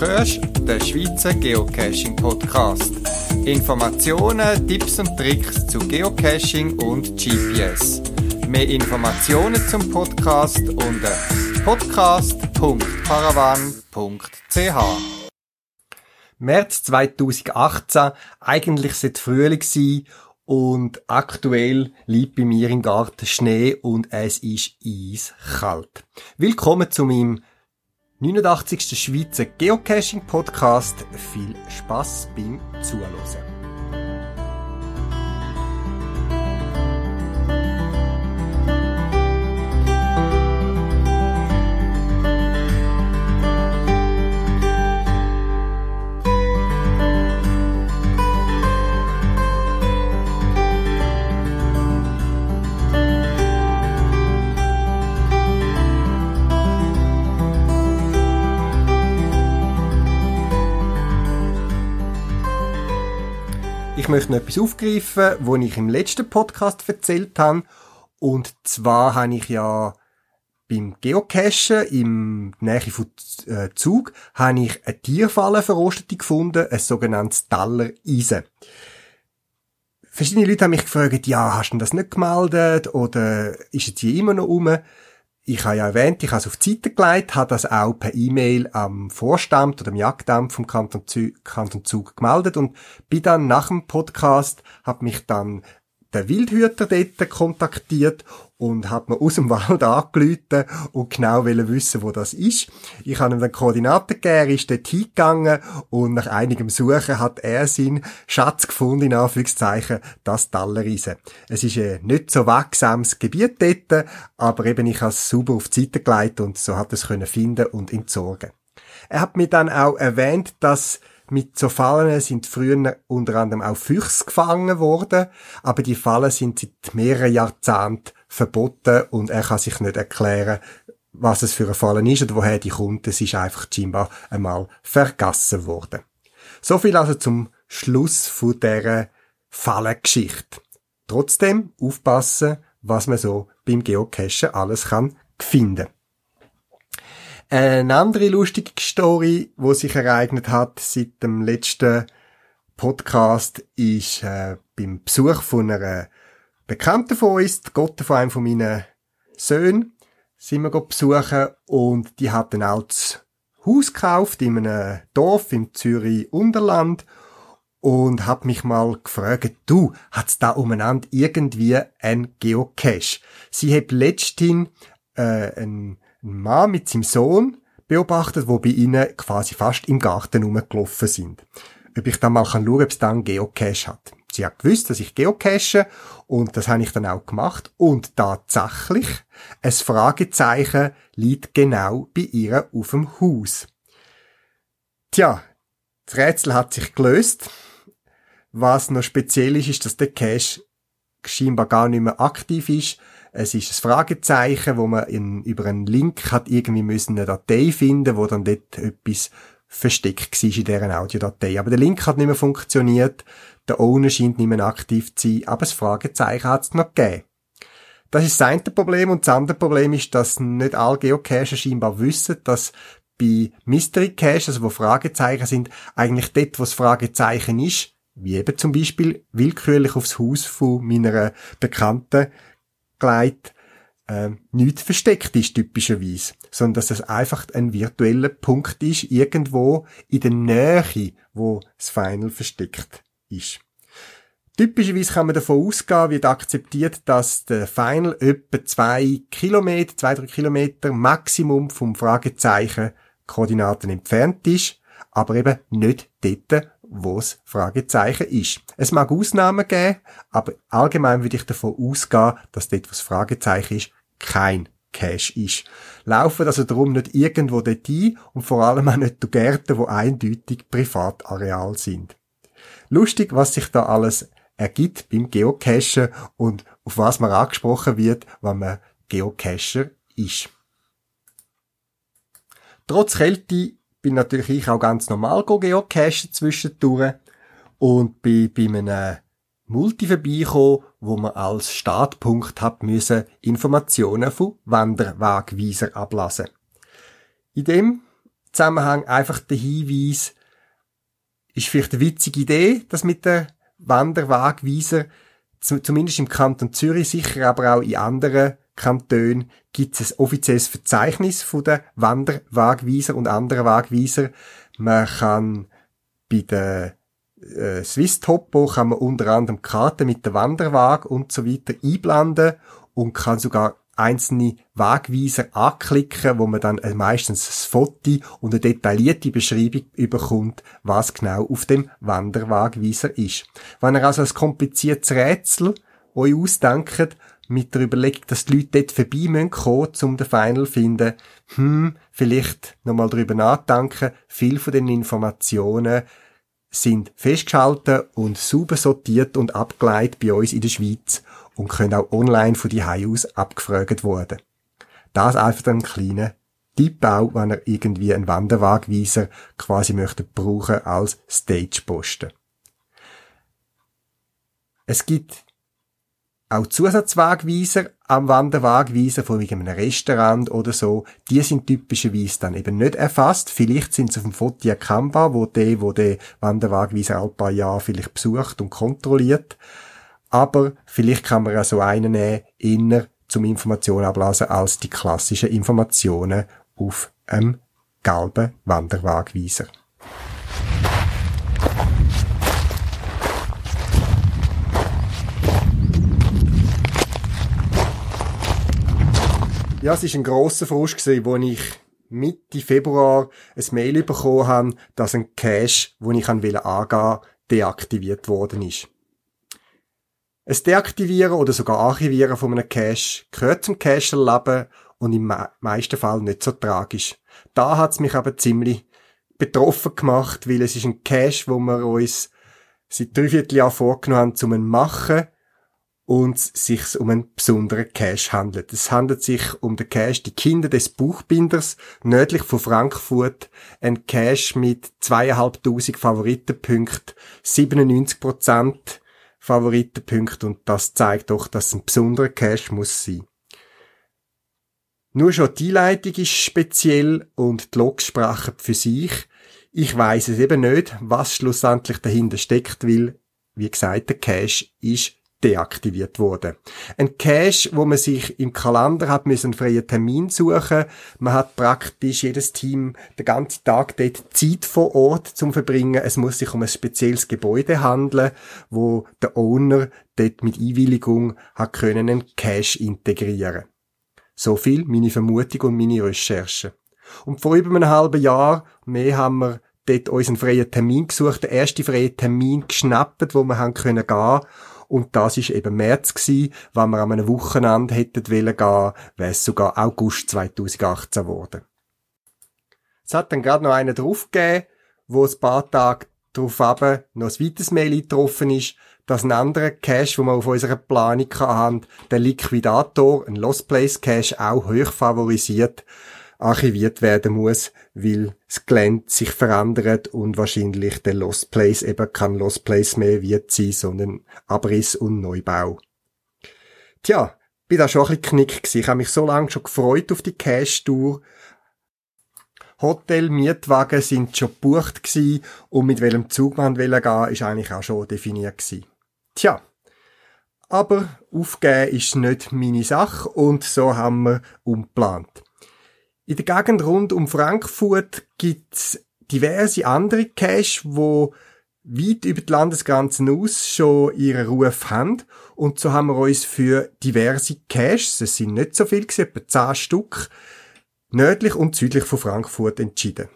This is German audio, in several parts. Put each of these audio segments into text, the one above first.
hörst den Schweizer Geocaching Podcast. Informationen, Tipps und Tricks zu Geocaching und GPS. Mehr Informationen zum Podcast unter podcast.paravan.ch. März 2018, eigentlich sollte Frühling sein und aktuell liegt bei mir im Garten Schnee und es ist eiskalt. Willkommen zu meinem 89. Schweizer Geocaching Podcast. Viel Spaß beim Zuhören. Ich möchte noch etwas aufgreifen, was ich im letzten Podcast erzählt habe. Und zwar habe ich ja beim Geocachen im Nähe von äh, Zug habe ich eine Tierfalle verrostete gefunden, ein sogenanntes Taller Eisen. Verschiedene Leute haben mich gefragt, ja, hast du das nicht gemeldet oder ist es hier immer noch rum? Ich habe ja erwähnt, ich habe es auf die Seite gelegt, habe das auch per E-Mail am Vorstand oder am Jagdamt vom Kanton Zug, Kanton Zug gemeldet und bin dann nach dem Podcast, habe mich dann der Wildhüter dort kontaktiert und hat mir aus dem Wald angerufen und genau wissen, wo das ist. Ich habe ihm dann Koordinaten gegeben, ist dort hingegangen und nach einigem Suchen hat er seinen Schatz gefunden, in Anführungszeichen, das Tallerriese. Es ist ein nicht so wachsames Gebiet dort, aber eben ich habe es sauber auf die Seite gelegt und so hat es können finden und entsorgen. Er hat mir dann auch erwähnt, dass mit so Fallen sind früher unter anderem auch Füchse gefangen worden, aber die Fallen sind seit mehreren Jahrzehnten verboten und er kann sich nicht erklären, was es für eine Fallen ist oder woher die kommt. Es ist einfach scheinbar einmal vergessen worden. So viel also zum Schluss von dieser Fallengeschichte. Trotzdem aufpassen, was man so beim Geocachen alles kann finden. Eine andere lustige Story, wo sich ereignet hat seit dem letzten Podcast, ist äh, beim Besuch von einer Bekannten von uns, die Gotte von einem von meinen Söhnen, sind wir besuchen und die hat ein altes Haus gekauft in einem Dorf im Zürich Unterland und hat mich mal gefragt, du, hat's da umeinander irgendwie ein Geocache? Sie hat letzthin äh, ein einen Mann mit seinem Sohn beobachtet, wo bei ihnen quasi fast im Garten rumgelaufen sind. Ob ich dann mal schauen kann, ob es dann Geocache hat. Sie hat gewusst, dass ich geocache und das habe ich dann auch gemacht und tatsächlich, ein Fragezeichen liegt genau bei ihr auf dem Haus. Tja, das Rätsel hat sich gelöst. Was noch speziell ist, ist, dass der Cache scheinbar gar nicht mehr aktiv ist, es ist ein Fragezeichen, wo man in, über einen Link hat irgendwie müssen eine Datei finden, wo dann dort etwas versteckt war in dieser Audiodatei. Aber der Link hat nicht mehr funktioniert, der Owner scheint nicht mehr aktiv zu sein, aber das Fragezeichen hat es noch gegeben. Das ist das eine Problem und das andere Problem ist, dass nicht alle Geocacher scheinbar wissen, dass bei Mystery Caches, also wo Fragezeichen sind, eigentlich dort, wo das Fragezeichen ist, wie eben zum Beispiel willkürlich aufs Haus von meiner Bekannten gelegt, äh, nichts versteckt ist, typischerweise. Sondern dass es einfach ein virtueller Punkt ist, irgendwo in der Nähe, wo das Final versteckt ist. Typischerweise kann man davon ausgehen, wird akzeptiert, dass der Final etwa zwei Kilometer, zwei, drei Kilometer Maximum vom Fragezeichen Koordinaten entfernt ist, aber eben nicht dort, wo Fragezeichen ist. Es mag Ausnahmen geben, aber allgemein würde ich davon ausgehen, dass dort, wo das Fragezeichen ist, kein Cache ist. Laufen also darum nicht irgendwo dort ein und vor allem auch nicht durch Gärten, wo eindeutig Privatareal sind. Lustig, was sich da alles ergibt beim Geocachen und auf was man angesprochen wird, wenn man Geocacher ist. Trotz Kälte bin natürlich ich auch ganz normal geocachen zwischendurch und bin bei einem Multi vorbeigekommen, wo man als Startpunkt hat müssen Informationen von Wanderwagweiser ablassen. In dem Zusammenhang einfach der Hinweis, ist vielleicht eine witzige Idee, das mit der Wanderwagweiser, zumindest im Kanton Zürich, sicher aber auch in anderen Kantonen gibt es ein offizielles Verzeichnis von der Wanderwagweiser und anderen Wagweiser. Man kann bei der äh, Swiss Topo kann man unter anderem Karten mit der Wanderwag und so weiter einblenden und kann sogar einzelne Wagweiser anklicken, wo man dann äh, meistens ein Foto und eine detaillierte Beschreibung überkommt, was genau auf dem Wanderwagweiser ist. Wenn ihr also ein kompliziertes Rätsel euch ausdenkt, mit der Überlegung, dass die Leute dort vorbei müssen kommen, um den Final zu finden, hm, vielleicht nochmal darüber nachdenken, viel von den Informationen sind festgeschaltet und sauber sortiert und abgeleitet bei uns in der Schweiz und können auch online von die aus abgefragt werden. Das einfach ein kleiner Tipp auch, wenn er irgendwie einen Wanderwagweiser quasi möchte brauchen als Stageposten. Es gibt auch Zusatzwagweiser am Wanderwagweiser von einem Restaurant oder so, die sind typischerweise dann eben nicht erfasst. Vielleicht sind sie auf dem Foto erkennbar, wo der, wo der Wanderwagweiser ein paar Jahre vielleicht besucht und kontrolliert. Aber vielleicht kann man ja so einen nehmen, inner zum Informationen ablassen als die klassischen Informationen auf einem gelben Wanderwagweiser. Ja, es war ein grosser Frust, gewesen, wo ich Mitte Februar ein Mail bekommen habe, dass ein Cache, wo ich angehen wollte, deaktiviert worden ist. Ein Deaktivieren oder sogar Archivieren von einem Cache gehört zum Cache-Erleben und im meisten Fall nicht so tragisch. Da hat's mich aber ziemlich betroffen gemacht, weil es ist ein Cache, wo wir uns seit drei Vierteljahr vorgenommen haben, zu machen und sich um einen besonderen Cache handelt. Es handelt sich um den Cache Die Kinder des Buchbinders, nördlich von Frankfurt. Ein Cache mit zweieinhalbtausend Favoritenpunkten, 97% Favoritenpunkte und das zeigt doch, dass es ein besonderer Cache muss sein. Nur schon die Einleitung ist speziell und die Logsprache für sich. Ich weiß es eben nicht, was schlussendlich dahinter steckt, weil, wie gesagt, der Cache ist deaktiviert wurde. Ein Cache, wo man sich im Kalender hat müssen einen freien Termin suchen. Man hat praktisch jedes Team den ganzen Tag dort Zeit vor Ort zum verbringen. Es muss sich um ein spezielles Gebäude handeln, wo der Owner dort mit Einwilligung hat können einen Cache integrieren. So viel meine Vermutung und meine Recherche. Und vor über einem halben Jahr mehr haben wir dort unseren freien Termin gesucht, den ersten freien Termin geschnappt, wo wir haben können gehen und das ist eben März gewesen. Wenn wir an einem Wochenende hätten wollen gehen, wäre es sogar August 2018 geworden. Es hat dann gerade noch einen draufgegeben, wo ein paar Tage darauf noch ein weiteres Mail eingetroffen ist, dass ein anderer Cache, den wir auf unserer Planung haben, der Liquidator, ein Lost Place Cache, auch hoch favorisiert archiviert werden muss, weil das Gelände sich verändert und wahrscheinlich der Lost Place eben kein Lost Place mehr wird sein, sondern Abriss und Neubau. Tja, bin da schon ein bisschen knick gewesen. Ich habe mich so lange schon gefreut auf die Cash-Tour. Hotel, Mietwagen sind schon gebucht gewesen und mit welchem Zug man gehen will, ist eigentlich auch schon definiert gewesen. Tja, aber aufgeben ist nicht meine Sache und so haben wir umplant. In der Gegend rund um Frankfurt gibt's diverse andere Caches, wo weit über die Landesgrenzen aus schon ihren Ruf haben. Und so haben wir uns für diverse Caches, es sind nicht so viel, etwa 10 Stück, nördlich und südlich von Frankfurt entschieden.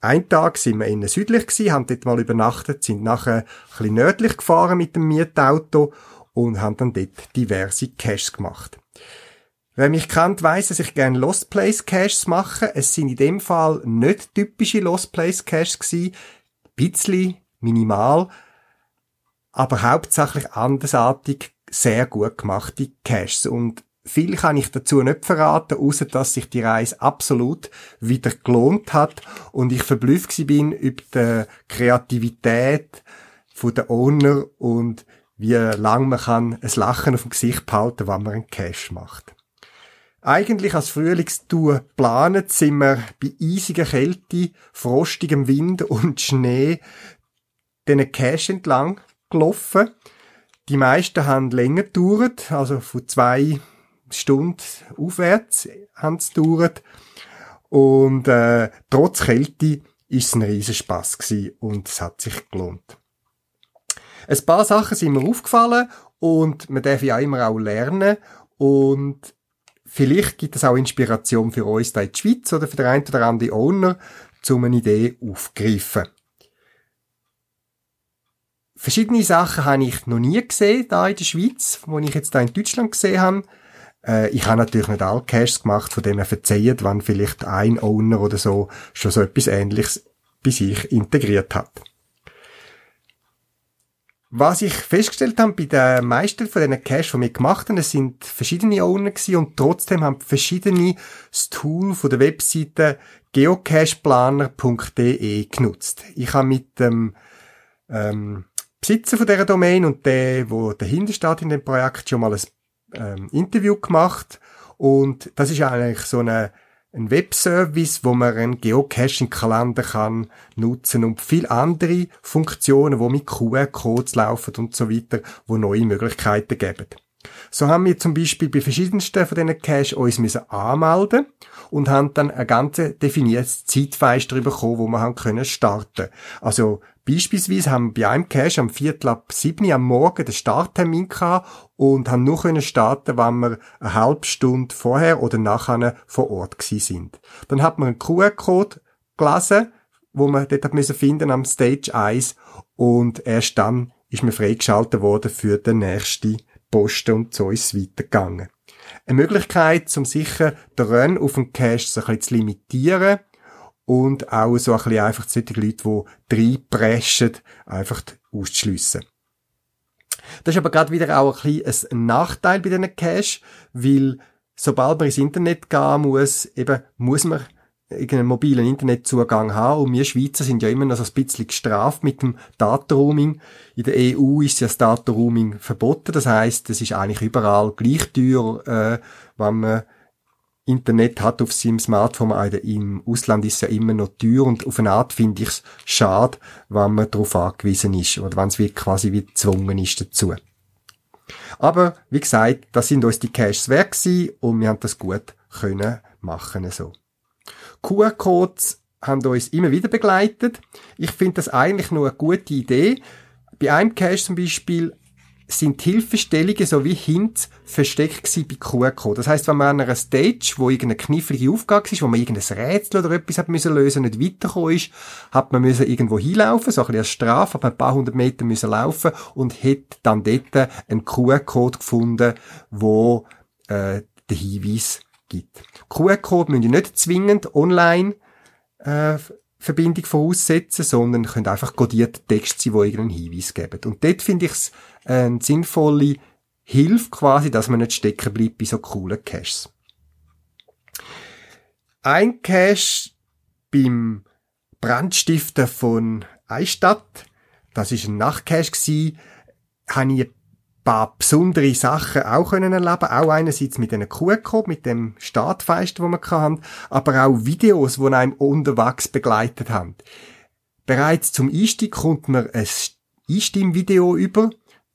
Ein Tag sind wir innen südlich gewesen, haben dort mal übernachtet, sind nachher ein bisschen nördlich gefahren mit dem Mietauto und haben dann dort diverse Caches gemacht. Wer mich kennt, weiss, dass ich gerne Lost Place Caches mache. Es sind in dem Fall nicht typische Lost Place Caches gewesen. Ein bisschen minimal. Aber hauptsächlich andersartig sehr gut gemachte Caches. Und viel kann ich dazu nicht verraten, außer dass sich die Reise absolut wieder gelohnt hat und ich verblüfft bin über die Kreativität der Owner und wie lang man kann ein Lachen auf dem Gesicht behalten, wenn man einen Cache macht. Eigentlich als Frühlingstour geplant, sind wir bei eisiger Kälte, frostigem Wind und Schnee den Cache entlang gelaufen. Die meisten haben länger gedauert, also von zwei Stunden aufwärts haben sie gedauert. Und äh, trotz Kälte ist es ein riesen Spass und es hat sich gelohnt. Ein paar Sachen sind mir aufgefallen und man darf ja immer auch lernen und vielleicht gibt es auch Inspiration für uns da in der Schweiz oder für den einen oder anderen Owner, um eine Idee aufzugreifen. Verschiedene Sachen habe ich noch nie gesehen, da in der Schweiz, wo ich jetzt da in Deutschland gesehen habe. Äh, ich habe natürlich nicht alle Caches gemacht, von denen verzeiht, wann vielleicht ein Owner oder so schon so etwas Ähnliches bei sich integriert hat. Was ich festgestellt habe bei den meisten von diesen Caches, die wir gemacht haben, es sind verschiedene Owner gewesen und trotzdem haben verschiedene das Tool von der Webseite geocacheplaner.de genutzt. Ich habe mit dem ähm, Besitzer von dieser Domain und der, wo dahinter steht in dem Projekt, schon mal ein ähm, Interview gemacht und das ist eigentlich so eine ein Webservice, wo man einen Geocaching-Kalender kann nutzen und viele andere Funktionen, wo mit QR-Codes laufen und so weiter, wo neue Möglichkeiten geben. So haben wir zum Beispiel bei verschiedensten von diesen Cache uns müssen anmelden und haben dann ein ganz definiertes Zeitfenster bekommen, wo wir haben können starten. Also beispielsweise haben bei einem Cache am Viertel ab sieben am Morgen den Starttermin gehabt und haben nur können starten, wenn wir eine halbe Stunde vorher oder nachher vor Ort gewesen sind. Dann hat man einen QR-Code gelesen, wo man dort hat müssen finden am Stage 1 und erst dann ist mir freigeschaltet worden für den nächsten Posten und so ist es weitergegangen. Eine Möglichkeit, um sicher den Run auf dem Cache ein bisschen zu limitieren und auch so ein bisschen einfach solche Leute, die reinpreschen, einfach auszuschliessen. Das ist aber gerade wieder auch ein bisschen ein Nachteil bei diesen Cache, weil sobald man ins Internet gehen muss, eben muss man irgendeinen mobilen Internetzugang haben. Und wir Schweizer sind ja immer noch so ein bisschen gestraft mit dem Datenroaming. In der EU ist ja das Datenroaming verboten. Das heißt, es ist eigentlich überall gleich teuer, äh, wenn man Internet hat auf seinem Smartphone. Im Ausland ist es ja immer noch teuer und auf eine Art finde ich es schade, wenn man darauf angewiesen ist oder wenn es wie quasi wie gezwungen ist dazu. Aber wie gesagt, das sind uns die Caches wert und wir haben das gut können machen so. QR-Codes haben uns immer wieder begleitet. Ich finde das eigentlich nur eine gute Idee. Bei einem Cache zum Beispiel sind Hilfestellungen sowie Hints versteckt bei QR-Code. Das heißt, wenn man an einer Stage, wo irgendeine knifflige Aufgabe ist, wo man irgendein Rätsel oder etwas hat müssen lösen, nicht weitergekommen ist, hat man müssen irgendwo hinlaufen, so ein bisschen als Strafe, aber ein paar hundert Meter müssen laufen und hat dann dort einen QR-Code gefunden, wo äh, den Hinweis gibt. QR-Code müssen nicht zwingend online äh, Verbindung voraussetzen, sondern können einfach codierte Texte sein, die irgendeinen Hinweis geben. Und dort finde ich es eine sinnvolle Hilfe quasi, dass man nicht stecken bleibt bei so coolen Caches. Ein Cache beim Brandstiften von Eistadt, das ist ein Nachtcache habe ich paar besondere Sachen auch können erleben Auch einerseits mit einem QR-Code, mit dem Startfenster, wo wir hatten, aber auch Videos, die einem unterwegs begleitet haben. Bereits zum Einstieg kommt man ein Einstimmvideo über,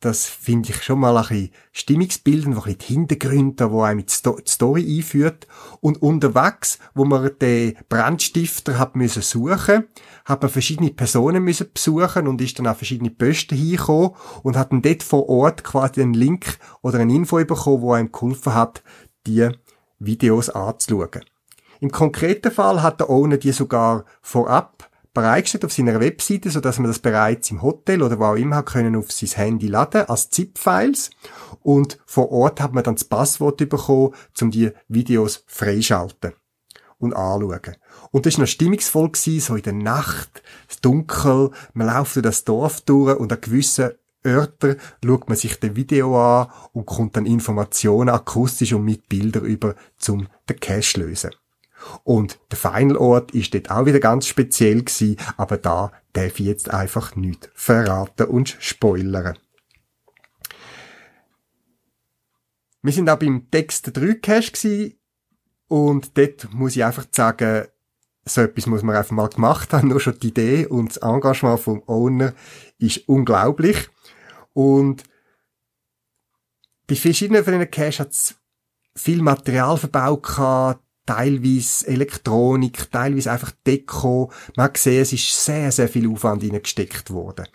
das finde ich schon mal ein bisschen stimmungsbildend, ein bisschen Hintergründe, wo einem die Story einführt. Und unterwegs, wo man den Brandstifter hat müssen suchen, hat man verschiedene Personen müssen besuchen und ist dann auf verschiedene Posten hingekommen und hat dann dort vor Ort quasi einen Link oder eine Info bekommen, wo einem geholfen hat, die Videos anzuschauen. Im konkreten Fall hat der Owner die sogar vorab bereitgestellt auf seiner Webseite, so dass man das bereits im Hotel oder wo auch immer hat können auf sein Handy laden als ZIP-Files und vor Ort hat man dann das Passwort bekommen, um die Videos freischalten und anschauen. Und das war noch stimmungsvoll gewesen, so in der Nacht, es dunkel, man läuft durch das Dorf durch und an gewissen Örter schaut man sich das Video an und kommt dann Informationen akustisch und mit Bildern über, zum den Cache lösen. Und der Final Ort ist dort auch wieder ganz speziell gewesen, aber da darf ich jetzt einfach nicht verraten und spoilern. Wir sind auch beim Text 3 Cache gewesen. Und dort muss ich einfach sagen, so etwas muss man einfach mal gemacht haben. Nur schon die Idee und das Engagement vom Owner ist unglaublich. Und bei verschiedenen von diesen Cash hat es viel Material verbaut gehabt, teilweise Elektronik, teilweise einfach Deko. Man hat gesehen, es ist sehr, sehr viel Aufwand hineingesteckt worden.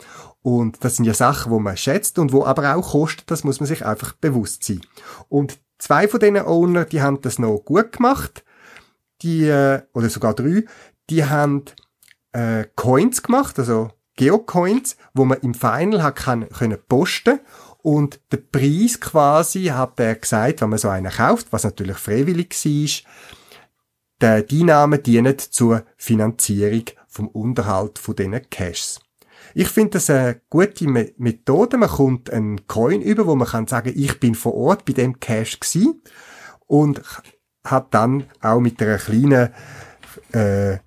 Und das sind ja Sachen, wo man schätzt und wo aber auch kostet, das muss man sich einfach bewusst sein. Und zwei von diesen Owner, die haben das noch gut gemacht. Die, äh, oder sogar drei, die haben äh, Coins gemacht, also Geocoins, wo man im Final hat kann, können posten und der Preis quasi hat er gesagt, wenn man so einen kauft, was natürlich freiwillig war, die Einnahmen dienen zur Finanzierung vom Unterhalt von diesen Caches. Ich finde das eine gute Methode. Man kommt einen Coin über, wo man kann sagen, ich bin vor Ort bei dem Cache gewesen und hat dann auch mit einer kleinen äh,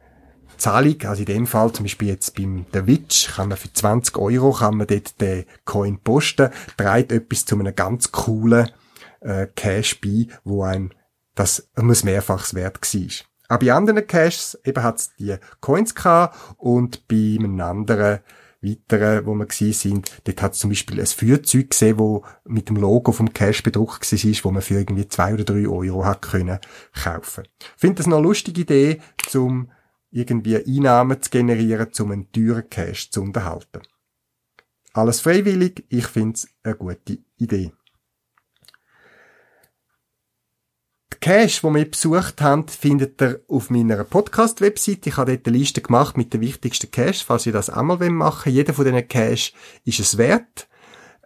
Zahlung, also in dem Fall zum Beispiel jetzt beim The Witch, kann man für 20 Euro kann man dort den Coin posten, trägt etwas zu einem ganz coolen äh, Cash bei, wo einem das muss mehrfachs wert war. Aber bei anderen Caches eben hat's die Coins gehabt und bei einem anderen weiteren, wo wir gesehen sind, dort hat es zum Beispiel ein Führzeug gesehen, wo mit dem Logo vom Cash bedruckt war, wo man für irgendwie zwei oder drei Euro hat können kaufen. Ich finde das eine lustige Idee, zum irgendwie Einnahmen zu generieren, um einen teuren Cash zu unterhalten. Alles freiwillig, ich finde es eine gute Idee. Die Cache, die wir besucht haben, findet ihr auf meiner Podcast-Webseite. Ich habe dort eine Liste gemacht mit den wichtigsten Caches, falls ihr das einmal machen wollt. Jeder von diesen Caches ist es wert.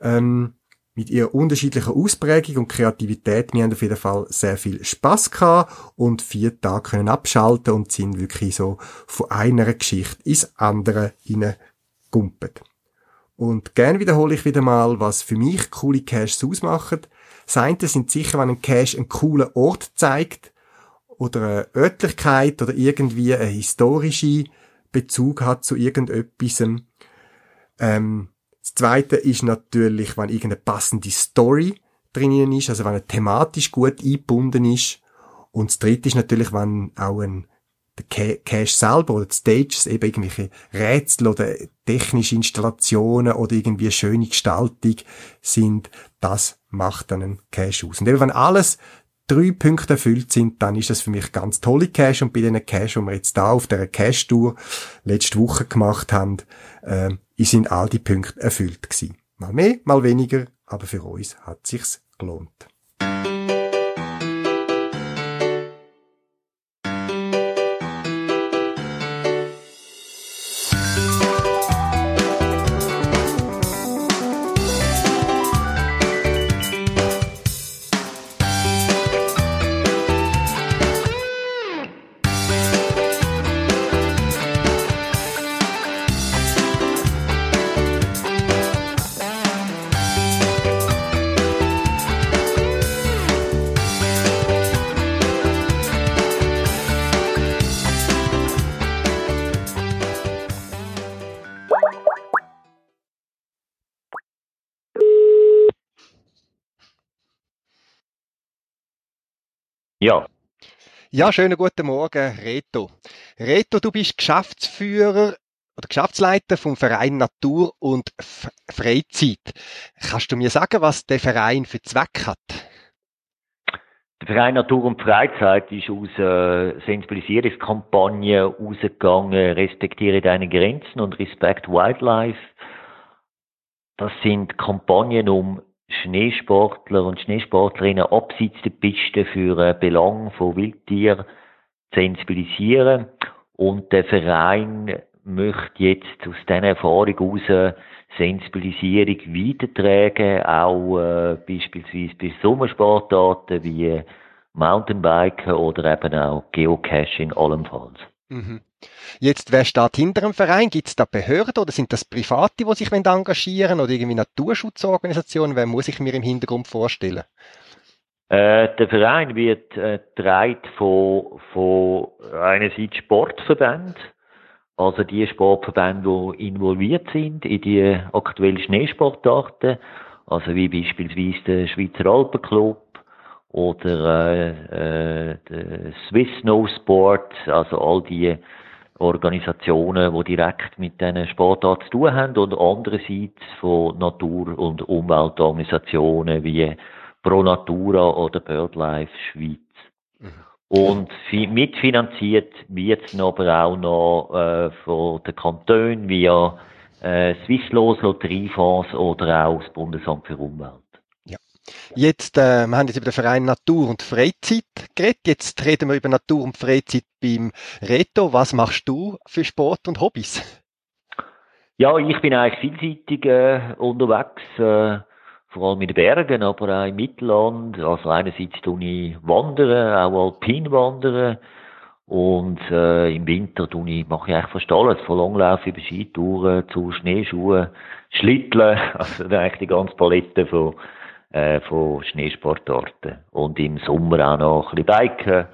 Ähm, mit ihrer unterschiedlichen Ausprägung und Kreativität. Wir haben auf jeden Fall sehr viel Spaß gehabt und vier Tage können abschalten und sind wirklich so von einer Geschichte ins andere hineingekumpelt. Und gern wiederhole ich wieder mal, was für mich coole Caches ausmachen. Das eine sind sicher, wenn ein Cache einen coolen Ort zeigt oder eine Örtlichkeit oder irgendwie einen historischen Bezug hat zu irgendetwas. Ähm, das zweite ist natürlich, wenn irgendeine passende Story drinnen ist, also wenn er thematisch gut eingebunden ist. Und das dritte ist natürlich, wenn auch ein der Cache selber oder die Stages eben irgendwelche Rätsel oder technische Installationen oder irgendwie schöne Gestaltung sind, das macht einen Cache aus. Und eben wenn alles drei Punkte erfüllt sind, dann ist das für mich ganz tolle Cache und bei diesen Cache, die wir jetzt da auf der Cache-Tour letzte Woche gemacht haben, äh, sind all die Punkte erfüllt gewesen. Mal mehr, mal weniger, aber für uns hat sich's gelohnt. Ja. Ja, schönen guten Morgen, Reto. Reto, du bist Geschäftsführer oder Geschäftsleiter vom Verein Natur und Freizeit. Kannst du mir sagen, was der Verein für Zweck hat? Der Verein Natur und Freizeit ist aus äh, Sensibilisierungskampagne rausgegangen, respektiere deine Grenzen und Respect Wildlife. Das sind Kampagnen, um Schneesportler und Schneesportlerinnen abseits der Piste für äh, Belang von Wildtieren sensibilisieren. Und der Verein möchte jetzt aus dieser Erfahrung heraus Sensibilisierung weitertragen, auch äh, beispielsweise bei Sommersportarten wie Mountainbiken oder eben auch Geocaching allenfalls. Mhm. Jetzt, wer steht hinter dem Verein? Gibt es da Behörden oder sind das Private, die sich engagieren oder irgendwie Naturschutzorganisationen? Wer muss ich mir im Hintergrund vorstellen? Äh, der Verein wird äh, von, von einerseits Sportverbänden, also die Sportverbände, die involviert sind in die aktuellen Schneesportarten, also wie beispielsweise der Schweizer Alpenclub oder äh, äh, Swiss Snow Sport, also all die Organisationen, die direkt mit diesen Sportarten zu tun haben und andererseits von Natur- und Umweltorganisationen wie Pro Natura oder BirdLife Schweiz. Mhm. Und mitfinanziert wird es aber auch noch äh, von den Kantonen via äh, Swisslos Lotteriefonds oder auch das Bundesamt für Umwelt. Jetzt, äh, wir haben jetzt über den Verein Natur und Freizeit geredet. Jetzt reden wir über Natur und Freizeit beim Reto. Was machst du für Sport und Hobbys? Ja, ich bin eigentlich vielseitig äh, unterwegs, äh, vor allem in den Bergen, aber auch im Mittelland. Also einerseits tue ich wandern, auch alpin wandern. Und äh, im Winter tue ich, mache ich eigentlich fast alles, von Langlauf über Skitouren zu Schneeschuhen, Schlitteln, also eigentlich die ganze Palette von äh, von Schneesportarten. Und im Sommer auch noch ein bisschen Biken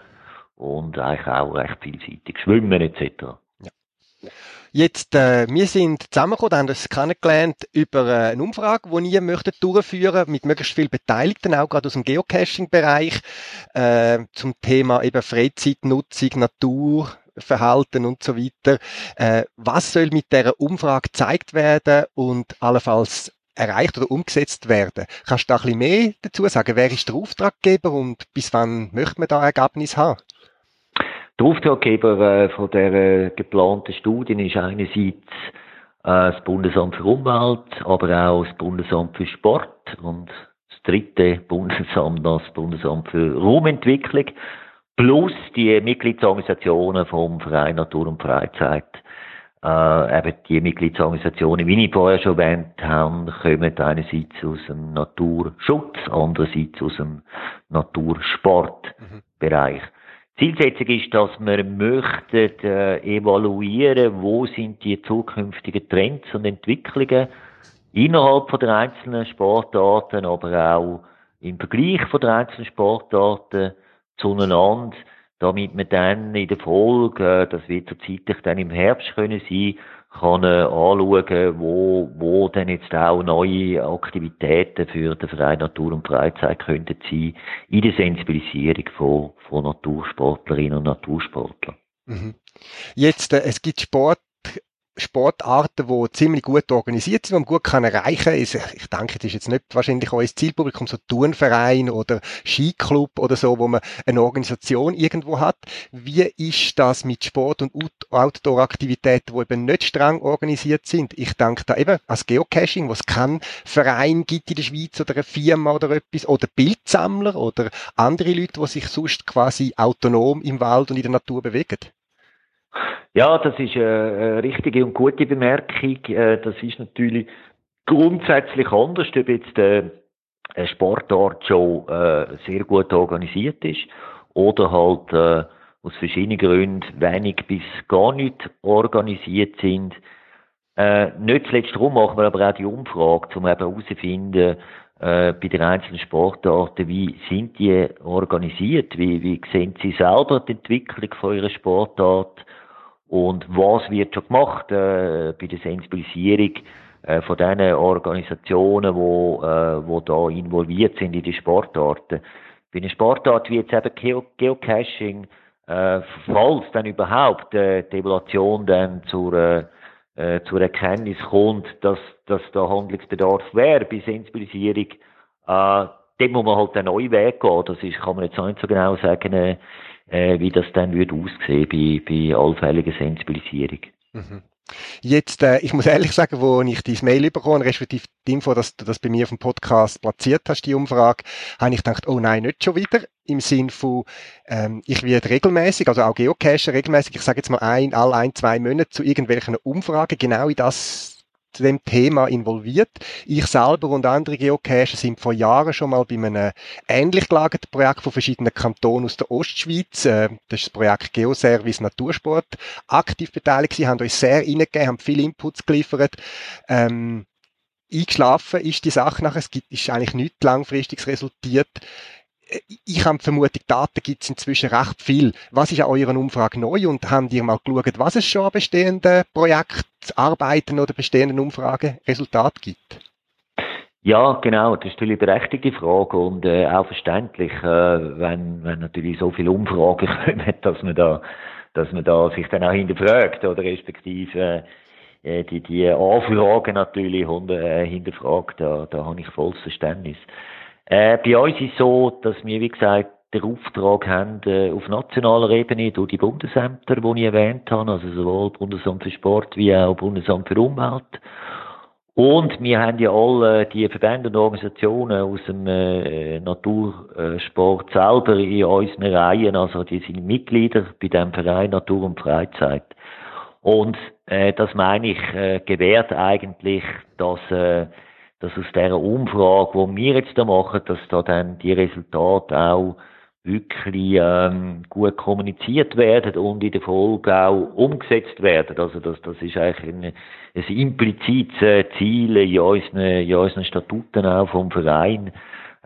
und eigentlich auch recht vielseitig schwimmen etc. Ja. Jetzt, äh, wir sind zusammengekommen, haben uns kennengelernt über äh, eine Umfrage, die ihr möchtet durchführen mit möglichst vielen Beteiligten, auch gerade aus dem Geocaching-Bereich, äh, zum Thema eben Freizeitnutzung, Natur, Verhalten und so weiter. Äh, was soll mit dieser Umfrage gezeigt werden und allenfalls erreicht oder umgesetzt werden. Kannst du da ein bisschen mehr dazu sagen? Wer ist der Auftraggeber und bis wann möchte man da Ergebnis haben? Der Auftraggeber äh, von der äh, geplanten Studien ist einerseits äh, das Bundesamt für Umwelt, aber auch das Bundesamt für Sport und das dritte Bundesamt, das Bundesamt für Raumentwicklung, plus die Mitgliedsorganisationen vom Verein Natur und Freizeit äh, eben die Mitgliedsorganisationen, wie ich vorher schon erwähnt habe, kommen einerseits aus dem Naturschutz, andererseits aus dem Natursportbereich. Mhm. Zielsetzung ist, dass wir möchten äh, evaluieren, wo sind die zukünftigen Trends und Entwicklungen innerhalb von der einzelnen Sportarten, aber auch im Vergleich von der einzelnen Sportarten zueinander damit man dann in der Folge, äh, das wird so zeitlich dann im Herbst können sein, kann äh, anschauen, wo, wo denn jetzt auch neue Aktivitäten für den Verein Natur und Freizeit könnten sein, in der Sensibilisierung von, von Natursportlerinnen und Natursportlern. Mhm. Jetzt, äh, es gibt Sport, Sportarten, die ziemlich gut organisiert sind, die man gut kann erreichen kann. Ich denke, das ist jetzt nicht wahrscheinlich euer Zielpublikum, so Turnverein oder Skiclub oder so, wo man eine Organisation irgendwo hat. Wie ist das mit Sport- und Outdoor-Aktivitäten, die eben nicht streng organisiert sind? Ich denke da eben als Geocaching, wo es keinen Verein gibt in der Schweiz oder eine Firma oder etwas, oder Bildsammler oder andere Leute, die sich sonst quasi autonom im Wald und in der Natur bewegen. Ja, das ist eine richtige und gute Bemerkung. Äh, das ist natürlich grundsätzlich anders, ob jetzt äh, ein Sportart schon äh, sehr gut organisiert ist oder halt aus verschiedenen Gründen wenig bis gar nicht organisiert sind. nicht zuletzt darum machen wir aber auch die Umfrage, um eben herauszufinden, bei den einzelnen Sportarten, wie sind die organisiert, wie, wie sehen sie selber die Entwicklung von ihrer Sportart, und was wird schon gemacht äh, bei der Sensibilisierung äh, von den Organisationen, wo, äh, wo da involviert sind in die Sportarten? Bei einer Sportart wie jetzt eben Geo Geocaching, äh, falls dann überhaupt äh, die Evaluation dann zur, äh, äh, zur Erkenntnis kommt, dass, dass da Handlungsbedarf wäre bei Sensibilisierung, äh, dann muss man halt einen neuen Weg gehen. Das ist, kann man jetzt auch nicht so genau sagen, äh, äh, wie das dann würde aussehen bei, bei allfälliger Sensibilisierung. Mhm. Jetzt, äh, ich muss ehrlich sagen, wo ich dieses Mail bekommen, respektive die Info, dass du das bei mir auf dem Podcast platziert hast, die Umfrage, habe ich gedacht, oh nein, nicht schon wieder. Im Sinn von, ähm, ich werde regelmäßig, also auch Geocacher regelmäßig, ich sage jetzt mal ein, all ein, zwei Monate zu irgendwelchen Umfragen genau in das dem Thema involviert. Ich selber und andere Geocacher sind vor Jahren schon mal bei einem ähnlich gelagerten Projekt von verschiedenen Kantonen aus der Ostschweiz, äh, das ist das Projekt Geoservice Natursport, aktiv beteiligt Sie haben uns sehr reingegeben, haben viele Inputs geliefert. Ähm, eingeschlafen ist die Sache nachher, es gibt, ist eigentlich nichts langfristiges resultiert ich habe die Daten gibt es inzwischen recht viel. Was ist an eurer Umfrage neu und haben die mal geschaut, was es schon an bestehenden Projektarbeiten oder bestehenden Umfrageresultaten gibt? Ja, genau, das ist natürlich eine berechtigte Frage und äh, auch verständlich, äh, wenn, wenn natürlich so viele Umfragen kommen, dass man da, dass man da sich dann auch hinterfragt oder respektive äh, die, die Anfragen natürlich äh, hinterfragt, da, da habe ich volles Verständnis. Äh, bei uns ist es so, dass wir, wie gesagt, den Auftrag haben äh, auf nationaler Ebene durch die Bundesämter, die ich erwähnt habe, also sowohl Bundesamt für Sport wie auch Bundesamt für Umwelt. Und wir haben ja alle die Verbände und Organisationen aus dem äh, Natursport selber in unseren Reihen, also die sind Mitglieder bei dem Verein Natur und Freizeit. Und äh, das meine ich, äh, gewährt eigentlich, dass, äh, dass aus dieser Umfrage, die wir jetzt da machen, dass da dann die Resultate auch wirklich ähm, gut kommuniziert werden und in der Folge auch umgesetzt werden. Also das, das ist eigentlich ein, ein implizites Ziel in unseren, in unseren Statuten auch vom Verein,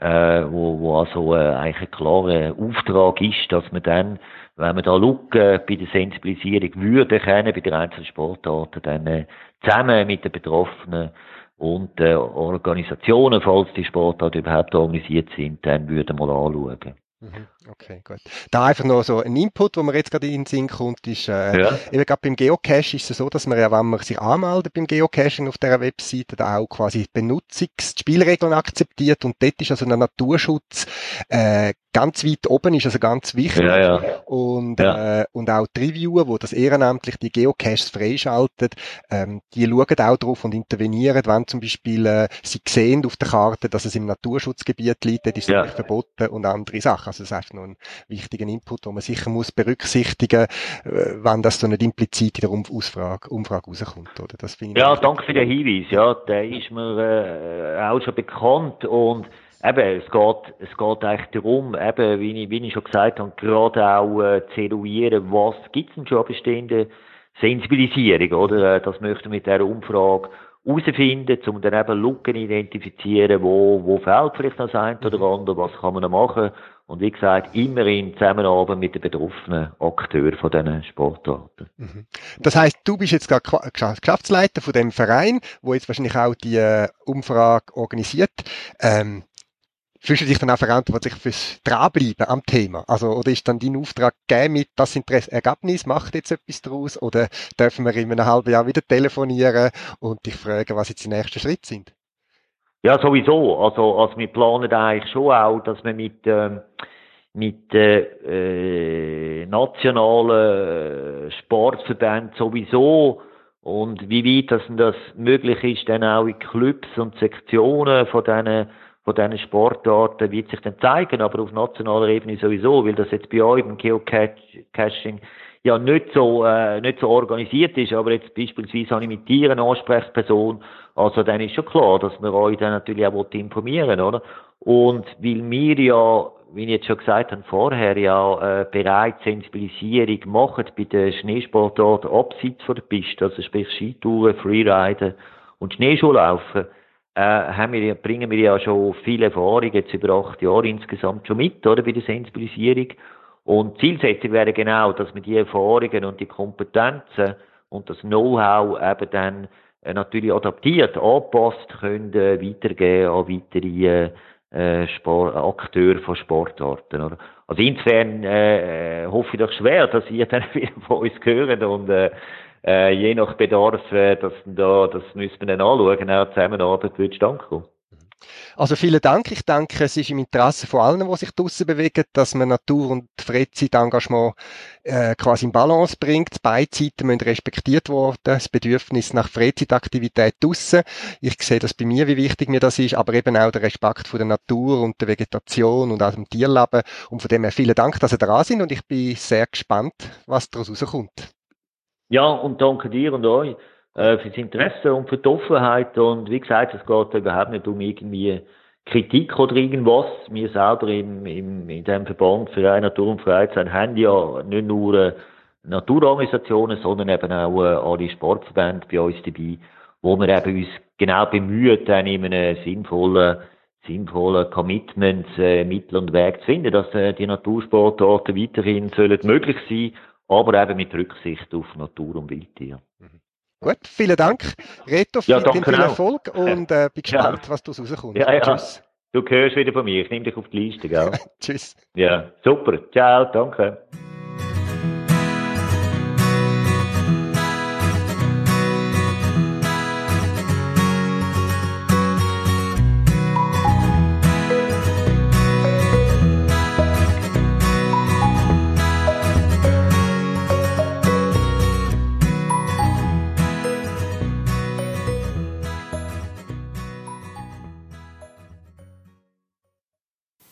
äh, wo, wo also äh, eigentlich ein klarer Auftrag ist, dass man dann, wenn man da äh, bei der Sensibilisierung würde können, bei den einzelnen Sportarten, dann äh, zusammen mit den Betroffenen und äh, Organisationen, falls die Sportarten überhaupt organisiert sind, dann würden wir mal anschauen. Mhm. Okay, gut. Da einfach noch so ein Input, wo mir jetzt gerade in den Sinn kommt, ist, äh, ja. eben gerade beim Geocache ist es so, dass man ja, wenn man sich anmeldet beim Geocaching auf dieser Webseite, da auch quasi Benutzungsspielregeln akzeptiert und dort ist also ein Naturschutz äh, ganz weit oben ist, also ganz wichtig. Ja, ja. Und, ja. Äh, und auch die Reviewer, wo das ehrenamtlich die Geocaches freischalten, ähm, die schauen auch drauf und intervenieren, wenn zum Beispiel äh, sie sehen auf der Karte, dass es im Naturschutzgebiet liegt, dann ist es ja. verboten und andere Sachen. Also das ist einfach noch ein wichtiger Input, den man sicher muss berücksichtigen, äh, wenn das so nicht implizit in der Umfrage, Umfrage rauskommt. Oder? Das ich ja, danke für den Hinweis. Ja, der ist mir äh, auch schon bekannt und Eben, es geht, es geht eigentlich darum, eben, wie ich, wie ich schon gesagt habe, gerade auch äh, zu eruieren, was gibt es denn schon bestehende Sensibilisierung, oder? Äh, das möchten wir mit dieser Umfrage herausfinden, um dann eben Lücken identifizieren, wo, wo fehlt vielleicht noch das eine oder mhm. andere, was kann man noch machen. Und wie gesagt, immer in Zusammenarbeit mit den betroffenen Akteuren von diesen Sportarten. Mhm. Das heißt, du bist jetzt gerade Geschäftsleiter von dem Verein, wo jetzt wahrscheinlich auch die äh, Umfrage organisiert. Ähm, fühlst du dich dann auch verantwortlich fürs Dranbleiben am Thema? Also, oder ist dann dein Auftrag gegeben mit, das Interesse, Ergebnis, macht jetzt etwas daraus? Oder dürfen wir in einem halben Jahr wieder telefonieren und dich fragen, was jetzt die nächsten Schritte sind? Ja, sowieso. Also, also wir planen eigentlich schon auch, dass wir mit, ähm, mit äh, äh, nationalen Sportverbänden sowieso und wie weit das, das möglich ist, dann auch in Clubs und Sektionen von diesen von diesen Sportarten wird sich dann zeigen, aber auf nationaler Ebene sowieso, weil das jetzt bei euch im Geocaching ja nicht so, äh, nicht so organisiert ist, aber jetzt beispielsweise habe ich mit dir eine Ansprechperson, also dann ist schon klar, dass wir euch dann natürlich auch informieren, oder? Und weil wir ja, wie ich jetzt schon gesagt habe, vorher ja äh, bereits Sensibilisierung machen bei den Schneesportarten abseits von der Piste, also sprich Skitouren, Freeriden und Schneeschuhlaufen, äh, haben wir, bringen wir ja schon viele Erfahrungen, jetzt über acht Jahre insgesamt schon mit, oder, bei der Sensibilisierung. Und Zielsetzung wäre genau, dass wir die Erfahrungen und die Kompetenzen und das Know-how eben dann äh, natürlich adaptiert, angepasst können, äh, weitergeben an weitere äh, Sport, Akteure von Sportarten. Oder? Also insofern äh, äh hoffe ich doch schwer, dass ihr dann wieder von uns hören und äh, äh, je nach Bedarf, äh, das, da, das müssen wir dann anschauen, auch Zusammenarbeit wird stand kommen. Also vielen Dank. Ich denke, es ist im Interesse von allen, die sich draussen bewegen, dass man Natur- und Freizeitengagement äh, quasi in Balance bringt. Beide Seiten müssen respektiert werden. Das Bedürfnis nach Freizeitaktivität draussen. Ich sehe das bei mir, wie wichtig mir das ist, aber eben auch der Respekt vor der Natur und der Vegetation und auch dem Tierleben. Und von dem her vielen Dank, dass ihr da sind und ich bin sehr gespannt, was daraus rauskommt. Ja, und danke dir und euch äh, fürs Interesse und für die Offenheit. Und wie gesagt, es geht überhaupt nicht um irgendwie Kritik oder irgendwas. Wir selber im, im, in dem Verband für eine Natur und Freizeit haben ja nicht nur äh, Naturorganisationen, sondern eben auch äh, alle Sportverbände bei uns dabei, wo wir eben uns genau bemühen, dann in einem sinnvollen sinnvollen Commitments, äh, Mittel und Weg zu finden, dass äh, die Natursportarten weiterhin sollen möglich sein aber eben mit Rücksicht auf Natur und Wildtier. Mhm. Gut, vielen Dank. Reto, Ja, viel, danke viel. Erfolg und äh, bin gespannt, Ja. was du rauskommst. Ja, ja. Tschüss. Du hörst wieder von mir. Ich nehme dich auf die Liste, gell? Tschüss. Ja, super. Ciao, danke.